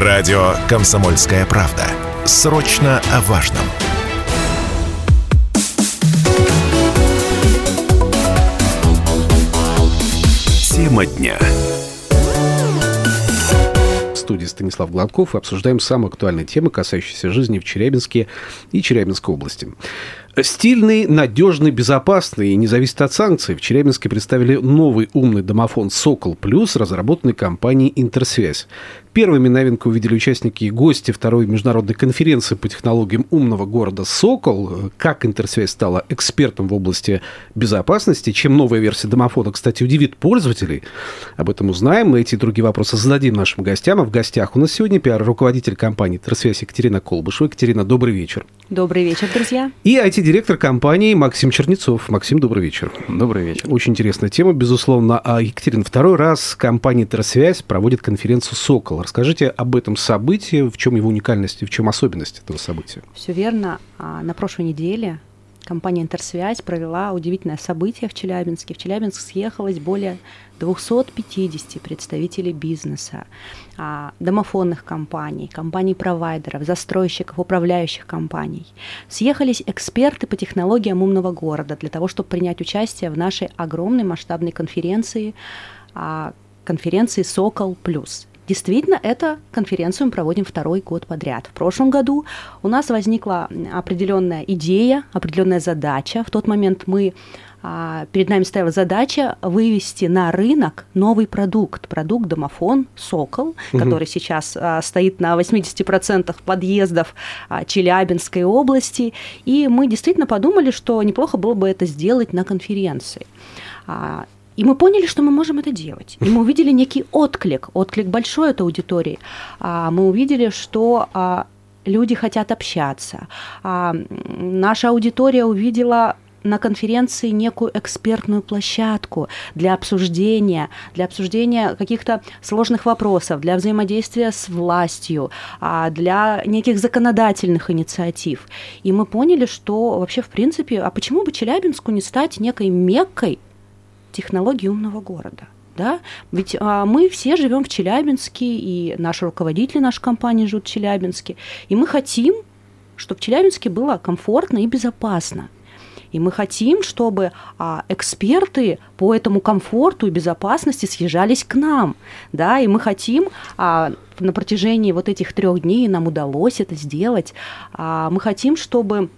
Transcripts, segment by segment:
Радио «Комсомольская правда». Срочно о важном. Тема дня. Студии Станислав Гладков и обсуждаем самые актуальные темы, касающиеся жизни в Челябинске и Челябинской области. Стильный, надежный, безопасный и не зависит от санкций. В Челябинске представили новый умный домофон «Сокол Плюс», разработанный компанией «Интерсвязь». Первыми новинку увидели участники и гости второй международной конференции по технологиям умного города «Сокол». Как Интерсвязь стала экспертом в области безопасности, чем новая версия домофона, кстати, удивит пользователей. Об этом узнаем. Мы эти и другие вопросы зададим нашим гостям. А в гостях у нас сегодня пиар-руководитель компании «Интерсвязь» Екатерина Колбышева. Екатерина, добрый вечер. Добрый вечер, друзья. И IT-директор компании Максим Чернецов. Максим, добрый вечер. Добрый вечер. Очень интересная тема, безусловно. А, Екатерина, второй раз компания «Террасвязь» проводит конференцию «Сокол». Расскажите об этом событии, в чем его уникальность и в чем особенность этого события. Все верно. А, на прошлой неделе компания «Интерсвязь» провела удивительное событие в Челябинске. В Челябинск съехалось более 250 представителей бизнеса, а, домофонных компаний, компаний-провайдеров, застройщиков, управляющих компаний. Съехались эксперты по технологиям умного города для того, чтобы принять участие в нашей огромной масштабной конференции, а, конференции «Сокол плюс». Действительно, эту конференцию мы проводим второй год подряд. В прошлом году у нас возникла определенная идея, определенная задача. В тот момент мы перед нами стояла задача вывести на рынок новый продукт, продукт домофон «Сокол», угу. который сейчас а, стоит на 80% подъездов а, Челябинской области, и мы действительно подумали, что неплохо было бы это сделать на конференции. И мы поняли, что мы можем это делать. И мы увидели некий отклик, отклик большой от аудитории. Мы увидели, что люди хотят общаться. Наша аудитория увидела на конференции некую экспертную площадку для обсуждения, для обсуждения каких-то сложных вопросов, для взаимодействия с властью, а, для неких законодательных инициатив. И мы поняли, что вообще, в принципе, а почему бы Челябинску не стать некой меккой технологии умного города? да? Ведь а, мы все живем в Челябинске, и наши руководители нашей компании живут в Челябинске, и мы хотим, чтобы в Челябинске было комфортно и безопасно. И мы хотим, чтобы а, эксперты по этому комфорту и безопасности съезжались к нам. Да? И мы хотим а, на протяжении вот этих трех дней, нам удалось это сделать, а, мы хотим, чтобы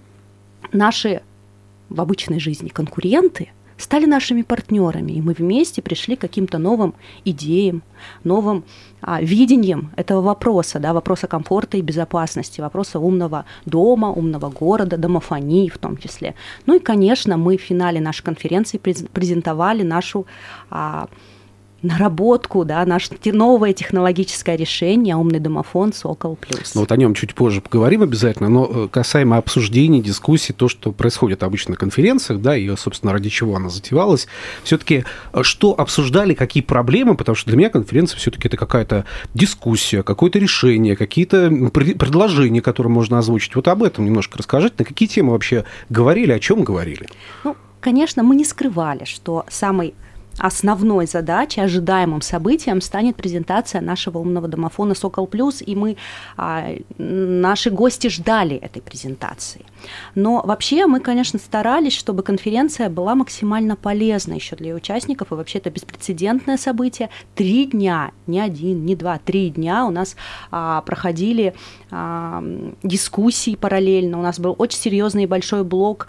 наши в обычной жизни конкуренты – стали нашими партнерами, и мы вместе пришли к каким-то новым идеям, новым а, видением этого вопроса, да, вопроса комфорта и безопасности, вопроса умного дома, умного города, домофонии в том числе. Ну и, конечно, мы в финале нашей конференции презентовали нашу а, наработку, да, наше новое технологическое решение, умный домофон Сокол Плюс. Ну вот о нем чуть позже поговорим обязательно, но э, касаемо обсуждений, дискуссий, то, что происходит обычно на конференциях, да, и, собственно, ради чего она затевалась, все-таки э, что обсуждали, какие проблемы, потому что для меня конференция все-таки это какая-то дискуссия, какое-то решение, какие-то предложения, которые можно озвучить. Вот об этом немножко расскажите, на какие темы вообще говорили, о чем говорили? Ну, конечно, мы не скрывали, что самый основной задачей, ожидаемым событием станет презентация нашего умного домофона «Сокол Плюс», и мы, а, наши гости ждали этой презентации. Но вообще мы, конечно, старались, чтобы конференция была максимально полезна еще для участников, и вообще это беспрецедентное событие. Три дня, не один, не два, три дня у нас а, проходили а, дискуссии параллельно, у нас был очень серьезный и большой блок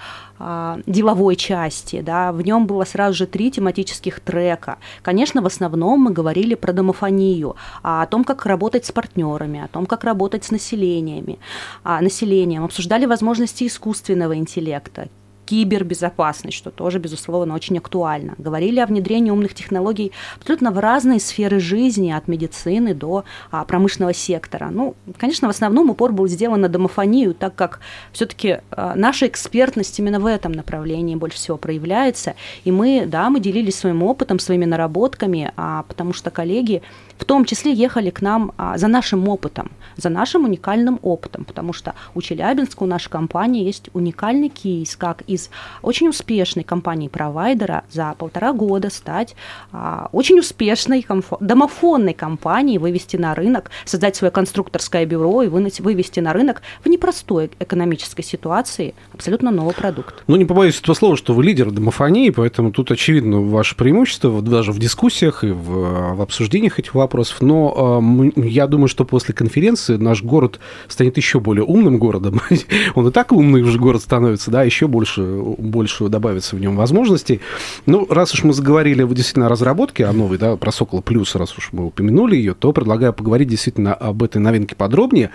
деловой части, да, в нем было сразу же три тематических трека. Конечно, в основном мы говорили про домофонию, а о том, как работать с партнерами, о том, как работать с населениями, а, населением, обсуждали возможности искусственного интеллекта, кибербезопасность, что тоже, безусловно, очень актуально. Говорили о внедрении умных технологий абсолютно в разные сферы жизни, от медицины до а, промышленного сектора. Ну, конечно, в основном упор был сделан на домофонию, так как все-таки а, наша экспертность именно в этом направлении больше всего проявляется. И мы, да, мы делились своим опытом, своими наработками, а, потому что коллеги в том числе ехали к нам а, за нашим опытом, за нашим уникальным опытом, потому что у Челябинска, у нашей компании есть уникальный кейс, как из очень успешной компании-провайдера за полтора года стать а, очень успешной домофонной компанией, вывести на рынок, создать свое конструкторское бюро и вывести на рынок в непростой экономической ситуации абсолютно новый продукт. Ну, не побоюсь этого слова, что вы лидер домофонии, поэтому тут очевидно ваше преимущество, даже в дискуссиях и в, в обсуждениях этих вопросов вопросов, но э, я думаю, что после конференции наш город станет еще более умным городом. Он и так умный уже город становится, да, еще больше, больше добавится в нем возможностей. Ну, раз уж мы заговорили действительно о разработке, о новой, да, про Сокол Плюс, раз уж мы упомянули ее, то предлагаю поговорить действительно об этой новинке подробнее.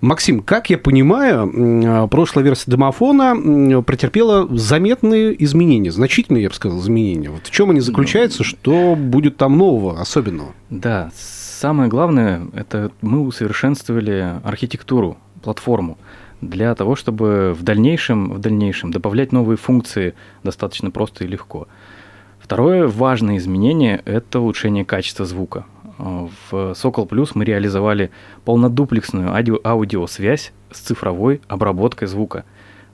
Максим, как я понимаю, а, прошлая версия домофона претерпела заметные изменения, значительные, я бы сказал, изменения. Вот в чем они заключаются, что будет там нового, особенного? Да, самое главное, это мы усовершенствовали архитектуру, платформу для того, чтобы в дальнейшем, в дальнейшем добавлять новые функции достаточно просто и легко. Второе важное изменение – это улучшение качества звука. В Сокол Плюс мы реализовали полнодуплексную аудио аудиосвязь с цифровой обработкой звука,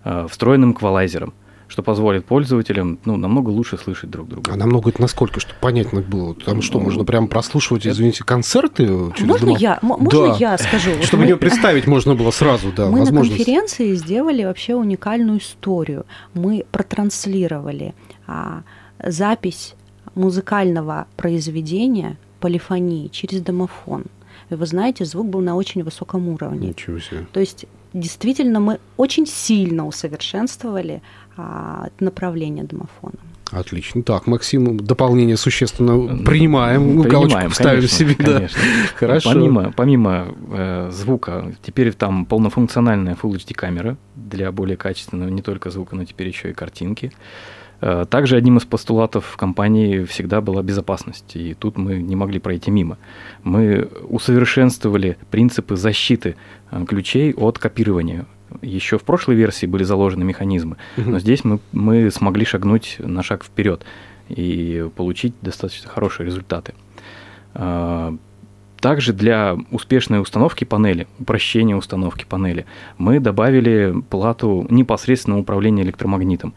э, встроенным эквалайзером что позволит пользователям ну, намного лучше слышать друг друга. А намного это насколько, чтобы понятно было? Там что, ну, можно прям прослушивать, извините, концерты через Можно дома? я? Можно да. я скажу? Чтобы мне представить можно было сразу, да, Мы на конференции сделали вообще уникальную историю. Мы протранслировали а, запись музыкального произведения полифонии через домофон. И вы знаете, звук был на очень высоком уровне. Ничего себе. То есть действительно мы очень сильно усовершенствовали а, направление домофона. Отлично. Так, Максим, дополнение существенно принимаем, принимаем ставим конечно, себе. Конечно. Да. Хорошо. Помимо, помимо э, звука, теперь там полнофункциональная Full HD камера для более качественного не только звука, но теперь еще и картинки. Э, также одним из постулатов компании всегда была безопасность, и тут мы не могли пройти мимо. Мы усовершенствовали принципы защиты э, ключей от копирования еще в прошлой версии были заложены механизмы, но здесь мы, мы смогли шагнуть на шаг вперед и получить достаточно хорошие результаты. А, также для успешной установки панели, упрощения установки панели, мы добавили плату непосредственного управления электромагнитом.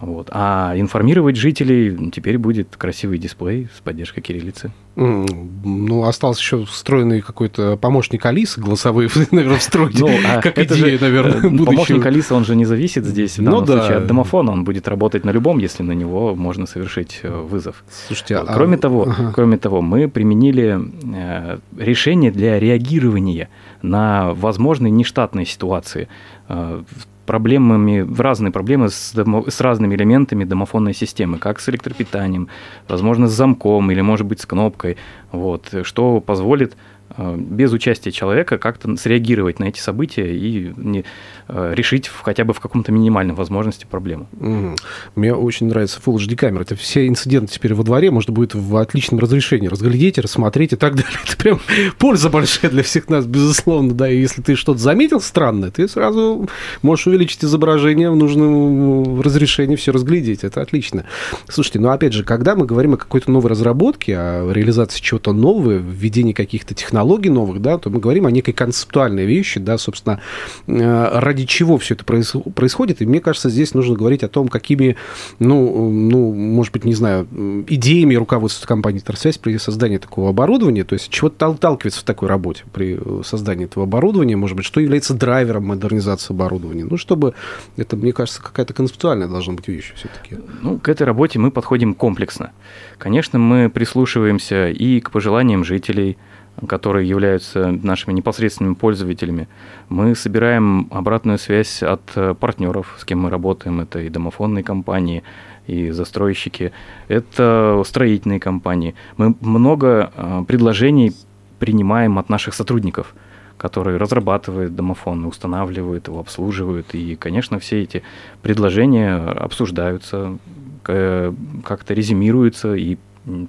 Вот. А информировать жителей теперь будет красивый дисплей с поддержкой кириллицы. Ну, остался еще встроенный какой-то помощник Алисы голосовые, наверное, встроить, ну, а как идея, же, наверное, будущего. Помощник Алисы, он же не зависит здесь, в ну данном ну, да. случае, от домофона. Он будет работать на любом, если на него можно совершить э, вызов. Слушайте, вот. а... кроме, того, ага. кроме того, мы применили э, решение для реагирования на возможные нештатные ситуации. Э, проблемами, в разные проблемы с, с разными элементами домофонной системы, как с электропитанием, возможно, с замком или, может быть, с кнопкой, вот, что позволит без участия человека как-то среагировать на эти события и не, э, решить хотя бы в каком-то минимальном возможности проблему. Угу. Мне очень нравится Full HD камера. Это все инциденты теперь во дворе можно будет в отличном разрешении разглядеть, рассмотреть и так далее. Это прям польза большая для всех нас, безусловно. Да, и если ты что-то заметил странное, ты сразу можешь увеличить изображение в нужном разрешении, все разглядеть. Это отлично. Слушайте, ну опять же, когда мы говорим о какой-то новой разработке, о реализации чего-то нового, введении каких-то технологий, технологий новых, да, то мы говорим о некой концептуальной вещи, да, собственно, э, ради чего все это происходит. И мне кажется, здесь нужно говорить о том, какими, ну, ну может быть, не знаю, идеями руководства компании «Торсвязь» при создании такого оборудования, то есть чего толкивается в такой работе при создании этого оборудования, может быть, что является драйвером модернизации оборудования. Ну, чтобы это, мне кажется, какая-то концептуальная должна быть вещь все-таки. Ну, к этой работе мы подходим комплексно. Конечно, мы прислушиваемся и к пожеланиям жителей, которые являются нашими непосредственными пользователями. Мы собираем обратную связь от э, партнеров, с кем мы работаем. Это и домофонные компании, и застройщики, это строительные компании. Мы много э, предложений принимаем от наших сотрудников, которые разрабатывают домофон, устанавливают его, обслуживают. И, конечно, все эти предложения обсуждаются, как-то резюмируются и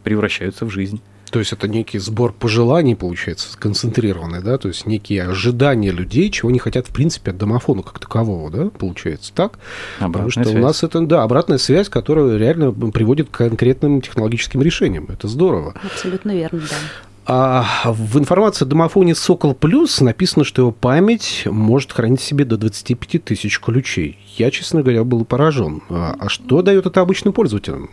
превращаются в жизнь. То есть это некий сбор пожеланий, получается, сконцентрированный, да, то есть некие ожидания людей, чего они хотят, в принципе, от домофона как такового, да, получается так? Обратная Потому что связь. у нас это, да, обратная связь, которая реально приводит к конкретным технологическим решениям. Это здорово. Абсолютно верно, да. А в информации о домофоне «Сокол Плюс» написано, что его память может хранить в себе до 25 тысяч ключей. Я, честно говоря, был поражен. А, а что дает это обычным пользователям?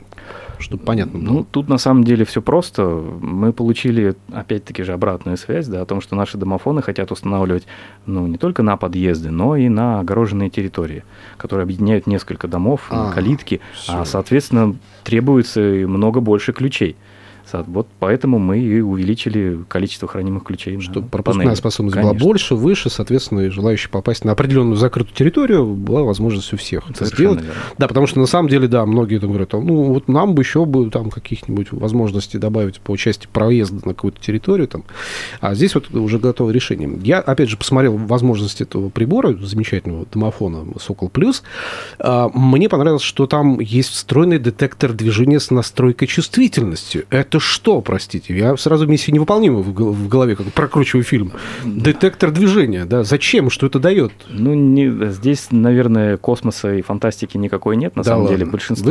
Чтобы понятно было. Ну, тут на самом деле все просто. Мы получили, опять-таки же, обратную связь, да, о том, что наши домофоны хотят устанавливать, ну, не только на подъезды, но и на огороженные территории, которые объединяют несколько домов, а, калитки, все. а, соответственно, требуется много больше ключей. Вот поэтому мы и увеличили количество хранимых ключей. Чтобы пропускная панели. способность Конечно. была больше, выше, соответственно, и желающие попасть на определенную закрытую территорию была возможность у всех это сделать. Верно. Да, потому что на самом деле, да, многие там говорят, ну вот нам бы еще бы там каких-нибудь возможностей добавить по части проезда на какую-то территорию там. А здесь вот уже готовое решение. Я, опять же, посмотрел возможности этого прибора, замечательного домофона Сокол Плюс. А, мне понравилось, что там есть встроенный детектор движения с настройкой чувствительности. Это это что, простите? Я сразу миссию невыполнимую в голове, как прокручиваю фильм. Детектор движения, да? Зачем? Что это дает? Ну, не, здесь, наверное, космоса и фантастики никакой нет, на да самом ладно. деле. Большинство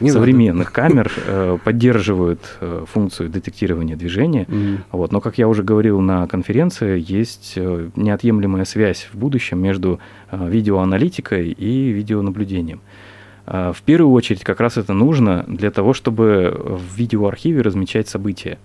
не современных надо. камер э, поддерживают э, функцию детектирования движения. Mm. Вот. Но, как я уже говорил на конференции, есть э, неотъемлемая связь в будущем между видеоаналитикой и видеонаблюдением. А, в первую очередь как раз это нужно для того, чтобы в видеоархиве размечать события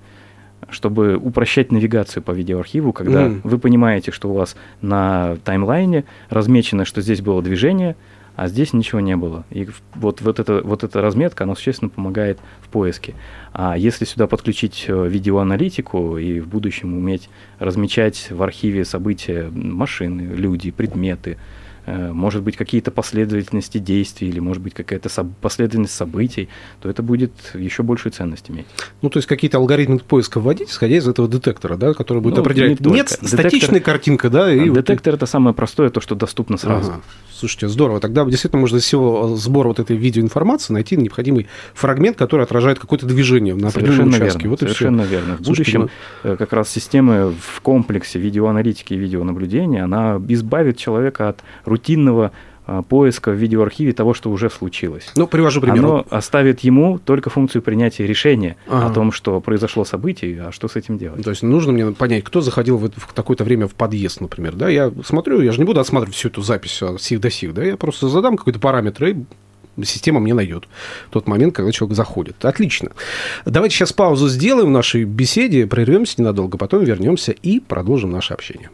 чтобы упрощать навигацию по видеоархиву, когда mm. вы понимаете, что у вас на таймлайне размечено, что здесь было движение, а здесь ничего не было. И вот, вот, это, вот эта разметка, она существенно помогает в поиске. А если сюда подключить э, видеоаналитику и в будущем уметь размечать в архиве события машины, люди, предметы, может быть, какие-то последовательности действий или, может быть, какая-то последовательность событий, то это будет еще большую ценность иметь. Ну, то есть какие-то алгоритмы поиска вводить, исходя из этого детектора, да, который будет ну, определять. Не Нет, Детектор... статичная картинка, да. И детектор вот... это самое простое, то, что доступно сразу. Ага. Слушайте, здорово. Тогда действительно можно из всего сбора вот этой видеоинформации найти необходимый фрагмент, который отражает какое-то движение на определенном Совершенно участке. Верно. Вот Совершенно верно. В Слушайте, будущем ну... как раз системы в комплексе видеоаналитики и видеонаблюдения, она избавит человека от рутинного а, поиска в видеоархиве того, что уже случилось. Ну, привожу пример. Оно оставит ему только функцию принятия решения ага. о том, что произошло событие, а что с этим делать. То есть нужно мне понять, кто заходил в, в такое-то время в подъезд, например, да? Я смотрю, я же не буду отсматривать всю эту запись от сих до сих, да? Я просто задам какой-то параметр и система мне найдет тот момент, когда человек заходит. Отлично. Давайте сейчас паузу сделаем в нашей беседе, прервемся ненадолго, потом вернемся и продолжим наше общение.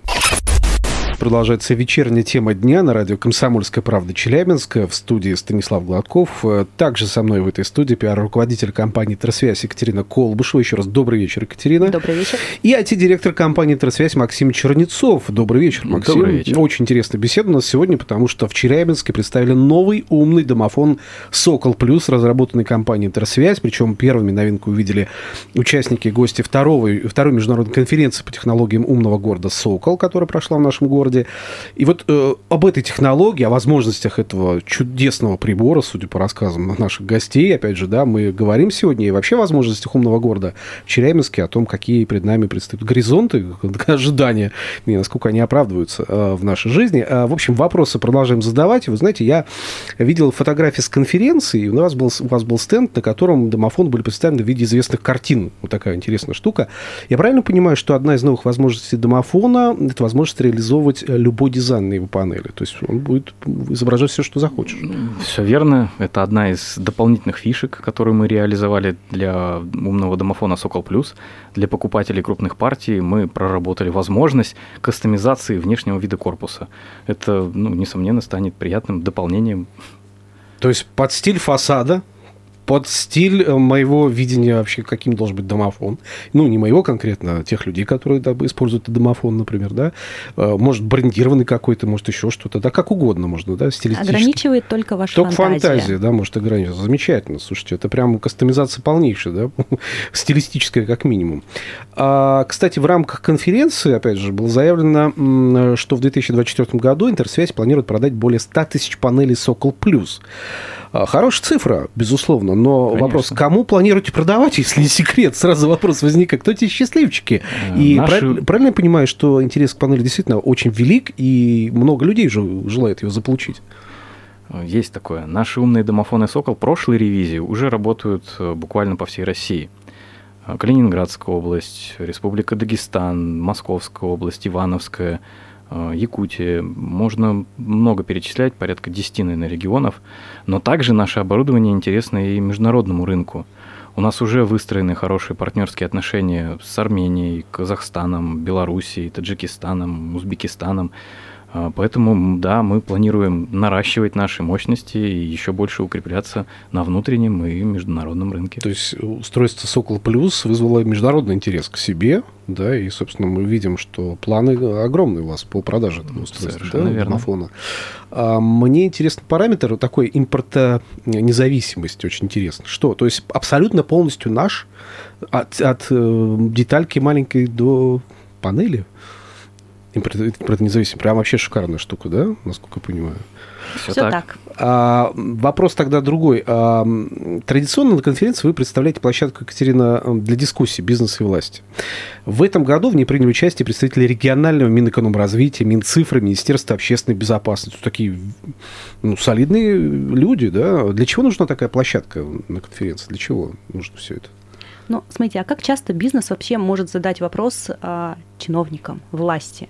Продолжается вечерняя тема дня на радио «Комсомольская правда» Челябинска. В студии Станислав Гладков. Также со мной в этой студии пиар-руководитель компании «Тросвязь» Екатерина Колбышева. Еще раз добрый вечер, Екатерина. Добрый вечер. И IT-директор компании «Тросвязь» Максим Чернецов. Добрый вечер, Максим. Добрый вечер. Очень интересная беседа у нас сегодня, потому что в Челябинске представили новый умный домофон «Сокол Плюс», разработанный компанией «Тросвязь». Причем первыми новинку увидели участники, гости второго, второй международной конференции по технологиям умного города «Сокол», которая прошла в нашем городе городе. И вот э, об этой технологии, о возможностях этого чудесного прибора, судя по рассказам наших гостей, опять же, да, мы говорим сегодня и вообще о возможностях умного города в Челябинске, о том, какие перед нами предстоят горизонты, ожидания, и насколько они оправдываются э, в нашей жизни. Э, в общем, вопросы продолжаем задавать. Вы знаете, я видел фотографии с конференции, у вас был, у вас был стенд, на котором домофоны были представлены в виде известных картин. Вот такая интересная штука. Я правильно понимаю, что одна из новых возможностей домофона – это возможность реализовывать делать э, любой дизайн на его панели. То есть он будет изображать все, что захочешь. Все верно. Это одна из дополнительных фишек, которую мы реализовали для умного домофона Сокол Плюс. Для покупателей крупных партий мы проработали возможность кастомизации внешнего вида корпуса. Это, ну, несомненно, станет приятным дополнением. То есть под стиль фасада под стиль э, моего видения вообще, каким должен быть домофон. Ну, не моего конкретно, а тех людей, которые да, используют домофон, например, да. Э, может, брендированный какой-то, может, еще что-то. Да, как угодно можно, да, стилистически. Ограничивает только ваша только фантазия. Только фантазия, да, может ограничивать. Замечательно, слушайте, это прям кастомизация полнейшая, да, стилистическая как минимум. А, кстати, в рамках конференции, опять же, было заявлено, что в 2024 году Интерсвязь планирует продать более 100 тысяч панелей «Сокол Плюс». А, хорошая цифра, безусловно, но Конечно. вопрос, кому планируете продавать, если не секрет? Сразу вопрос возникает, кто те счастливчики? Э, и Наши... правильно, правильно я понимаю, что интерес к панели действительно очень велик, и много людей же желает его заполучить? Есть такое. Наши умные домофоны «Сокол» прошлой ревизии уже работают э, буквально по всей России. Калининградская область, Республика Дагестан, Московская область, Ивановская, Якутия. Можно много перечислять, порядка 10, наверное, регионов. Но также наше оборудование интересно и международному рынку. У нас уже выстроены хорошие партнерские отношения с Арменией, Казахстаном, Белоруссией, Таджикистаном, Узбекистаном. А, поэтому, да, мы планируем наращивать наши мощности и еще больше укрепляться на внутреннем и международном рынке. То есть устройство Сокол Плюс вызвало международный интерес к себе, да, и, собственно, мы видим, что планы огромные у вас по продаже этого устройства, да, верно. домофона. А мне интересен параметр такой импортонезависимости, очень интересно. Что? То есть абсолютно полностью наш, от, от э, детальки маленькой до панели? Импортонезависимый. Прям вообще шикарная штука, да, насколько я понимаю? Все, Все так. так. А, вопрос тогда другой. А, традиционно на конференции вы представляете площадку, Екатерина, для дискуссии бизнеса и власти. В этом году в ней приняли участие представители регионального Минэкономразвития, Минцифры, Министерства общественной безопасности. Такие ну, солидные люди, да? Для чего нужна такая площадка на конференции? Для чего нужно все это? Ну, смотрите, а как часто бизнес вообще может задать вопрос а, чиновникам, власти?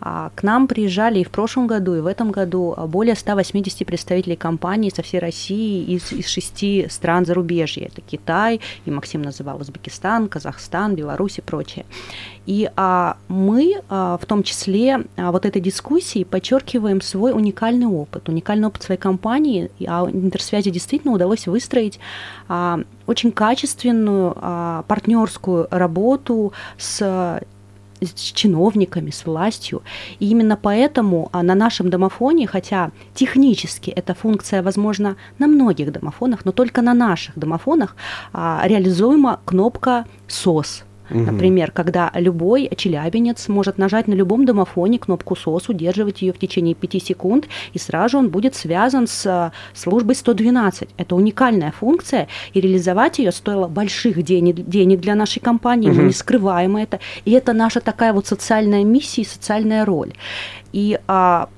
А, к нам приезжали и в прошлом году, и в этом году более 180 представителей компаний со всей России из, из шести стран зарубежья. Это Китай, и Максим называл Узбекистан, Казахстан, Беларусь и прочее. И а, мы а, в том числе а, вот этой дискуссии подчеркиваем свой уникальный опыт, уникальный опыт своей компании. А интерсвязи действительно удалось выстроить а, очень качественную а, партнерскую работу с с чиновниками, с властью. И именно поэтому а, на нашем домофоне, хотя технически эта функция возможна на многих домофонах, но только на наших домофонах а, реализуема кнопка «СОС», Угу. Например, когда любой челябинец может нажать на любом домофоне кнопку СОС, удерживать ее в течение 5 секунд, и сразу он будет связан с э, службой 112. Это уникальная функция, и реализовать ее стоило больших денег, денег для нашей компании, угу. мы не скрываем это. И это наша такая вот социальная миссия и социальная роль. И а,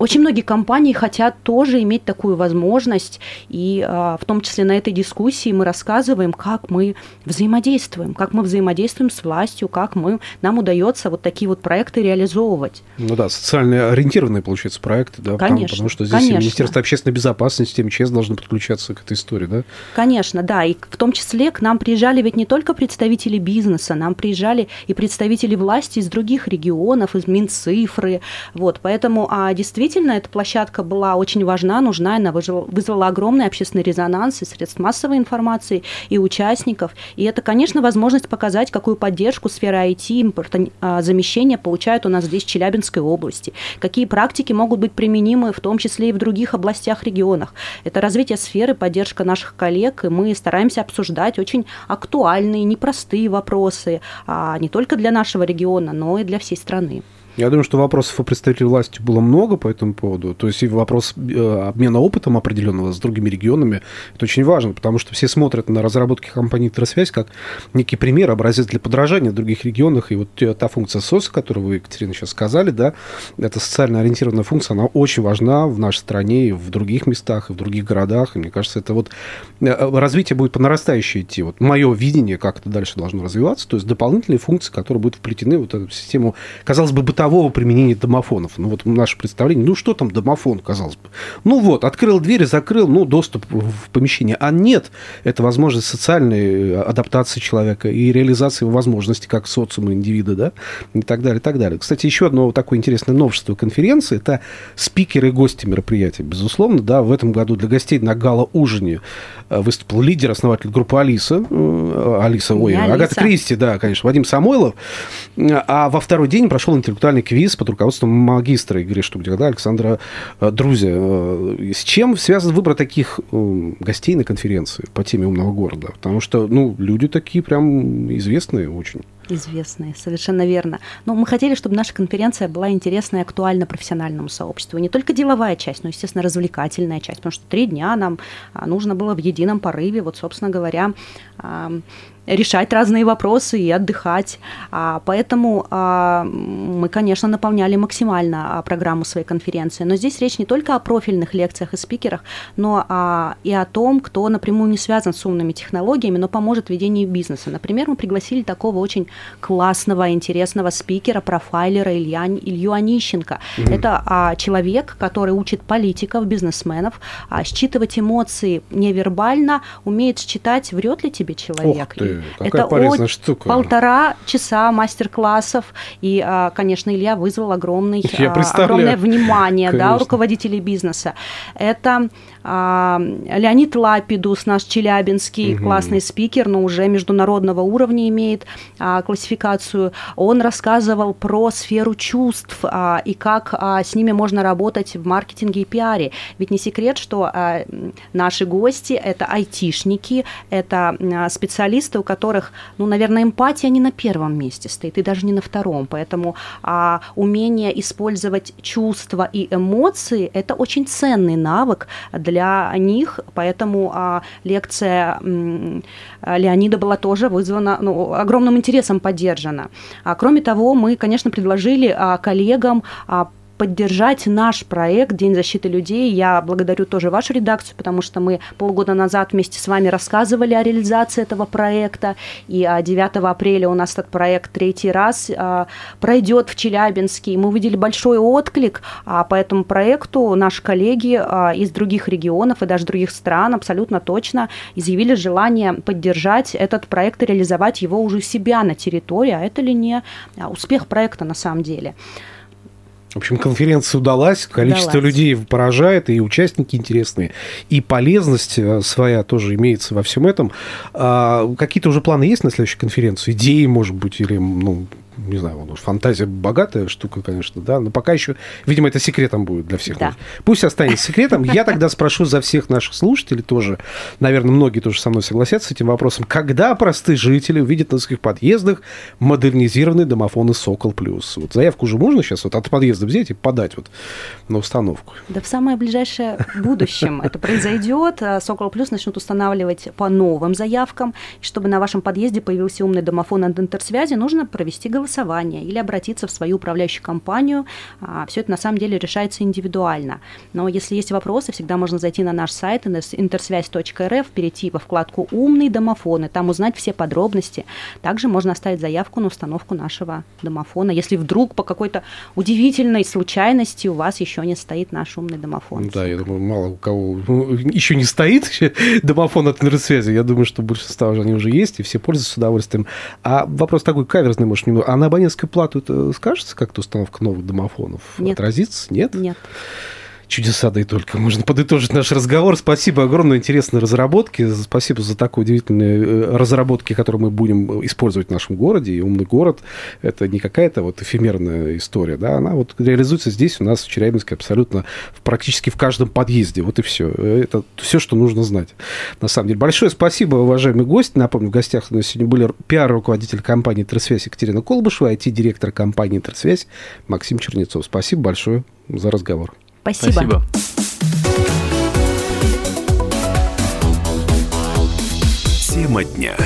очень многие компании хотят тоже иметь такую возможность, и а, в том числе на этой дискуссии мы рассказываем, как мы взаимодействуем, как мы взаимодействуем с властью, как мы, нам удается вот такие вот проекты реализовывать. Ну да, социально ориентированные, получается, проекты, да, конечно, потому, потому что здесь конечно. Министерство общественной безопасности, МЧС должны подключаться к этой истории, да? Конечно, да, и в том числе к нам приезжали ведь не только представители бизнеса, нам приезжали и представители власти из других регионов, из Минцифры, вот, поэтому а, действительно действительно эта площадка была очень важна, нужна, она вызвала, вызвала огромный общественный резонанс и средств массовой информации, и участников. И это, конечно, возможность показать, какую поддержку сфера IT, импортозамещения получают у нас здесь, в Челябинской области, какие практики могут быть применимы, в том числе и в других областях, регионах. Это развитие сферы, поддержка наших коллег, и мы стараемся обсуждать очень актуальные, непростые вопросы, а не только для нашего региона, но и для всей страны. Я думаю, что вопросов у представителей власти было много по этому поводу. То есть и вопрос э, обмена опытом определенного с другими регионами, это очень важно, потому что все смотрят на разработки компании «Интерсвязь» как некий пример, образец для подражания в других регионах. И вот та функция СОС, которую вы, Екатерина, сейчас сказали, да, это социально ориентированная функция, она очень важна в нашей стране и в других местах, и в других городах. И мне кажется, это вот э, развитие будет по нарастающей идти. Вот мое видение, как это дальше должно развиваться, то есть дополнительные функции, которые будут вплетены в вот эту систему, казалось бы, бытовой бытового применения домофонов. Ну, вот наше представление, ну, что там домофон, казалось бы. Ну, вот, открыл дверь, закрыл, ну, доступ в помещение. А нет, это возможность социальной э, адаптации человека и реализации его возможностей как социума индивида, да, и так далее, и так далее. Кстати, еще одно такое интересное новшество конференции – это спикеры и гости мероприятия. Безусловно, да, в этом году для гостей на гала-ужине э, выступил лидер, основатель группы Алиса, э, Алиса, ой. Агата Кристи, да, конечно, Вадим Самойлов. А во второй день прошел интеллектуальный специальный квиз под руководством магистра Игоря Штугдера, Александра э, Друзя. Э, с чем связан выбор таких э, гостей на конференции по теме умного города? Потому что, ну, люди такие прям известные очень известные, совершенно верно. Но мы хотели, чтобы наша конференция была интересна и актуальна профессиональному сообществу. Не только деловая часть, но, естественно, развлекательная часть, потому что три дня нам а, нужно было в едином порыве, вот, собственно говоря, решать разные вопросы и отдыхать. А, поэтому а, мы, конечно, наполняли максимально а, программу своей конференции. Но здесь речь не только о профильных лекциях и спикерах, но а, и о том, кто напрямую не связан с умными технологиями, но поможет в ведении бизнеса. Например, мы пригласили такого очень классного, интересного спикера, профайлера Илья, Илью Онищенко. Mm-hmm. Это а, человек, который учит политиков, бизнесменов, а, считывать эмоции невербально, умеет считать, врет ли тебе человек. Ух ты, какая Это полезная от штука. полтора часа мастер-классов. И, а, конечно, Илья вызвал огромный, а, огромное внимание да, руководителей бизнеса. Это Леонид Лапидус, наш челябинский угу. классный спикер, но уже международного уровня имеет а, классификацию. Он рассказывал про сферу чувств а, и как а, с ними можно работать в маркетинге и пиаре. Ведь не секрет, что а, наши гости это айтишники, это а, специалисты, у которых, ну, наверное, эмпатия не на первом месте стоит, и даже не на втором. Поэтому а, умение использовать чувства и эмоции это очень ценный навык для для них, поэтому а, лекция Леонида была тоже вызвана ну, огромным интересом поддержана. А, кроме того, мы, конечно, предложили а, коллегам а, поддержать наш проект «День защиты людей». Я благодарю тоже вашу редакцию, потому что мы полгода назад вместе с вами рассказывали о реализации этого проекта. И 9 а, апреля у нас этот проект третий раз а, пройдет в Челябинске. И мы увидели большой отклик а, по этому проекту. Наши коллеги из других регионов и даже других стран абсолютно точно изъявили желание поддержать этот проект и реализовать его уже себя на территории. А это ли не успех проекта на самом деле? В общем, конференция удалась, количество удалась. людей поражает, и участники интересные, и полезность э, своя тоже имеется во всем этом. А, какие-то уже планы есть на следующую конференцию? Идеи, может быть, или ну, не знаю, фантазия богатая штука, конечно, да, но пока еще, видимо, это секретом будет для всех. Да. Пусть останется секретом. Я тогда спрошу за всех наших слушателей тоже, наверное, многие тоже со мной согласятся с этим вопросом, когда простые жители увидят на своих подъездах модернизированные домофоны «Сокол Плюс». Вот заявку уже можно сейчас вот от подъезда взять и подать вот на установку? Да в самое ближайшее будущем это произойдет. А «Сокол Плюс» начнут устанавливать по новым заявкам. Чтобы на вашем подъезде появился умный домофон от интерсвязи, нужно провести голосование голосования или обратиться в свою управляющую компанию. А, Все это на самом деле решается индивидуально. Но если есть вопросы, всегда можно зайти на наш сайт интерсвязь.рф, перейти во вкладку «Умные домофоны», там узнать все подробности. Также можно оставить заявку на установку нашего домофона, если вдруг по какой-то удивительной случайности у вас еще не стоит наш умный домофон. Да, я думаю, мало у кого еще не стоит домофон от интерсвязи. Я думаю, что большинство уже они уже есть, и все пользуются с удовольствием. А вопрос такой каверзный, может, немного. А на абонентскую плату это скажется как-то установка новых домофонов? Нет. Отразится? Нет? Нет чудеса, да и только. Можно подытожить наш разговор. Спасибо огромное, интересные разработки. Спасибо за такие удивительные э, разработки, которые мы будем использовать в нашем городе. И умный город – это не какая-то вот эфемерная история, да, она вот реализуется здесь у нас в Челябинске абсолютно практически в каждом подъезде. Вот и все. Это все, что нужно знать. На самом деле. Большое спасибо, уважаемый гость. Напомню, в гостях у нас сегодня были пиар-руководитель компании «Интерсвязь» Екатерина Колбышева, IT-директор компании «Интерсвязь» Максим Чернецов. Спасибо большое за разговор. Спасибо. Спасибо. Тема дня.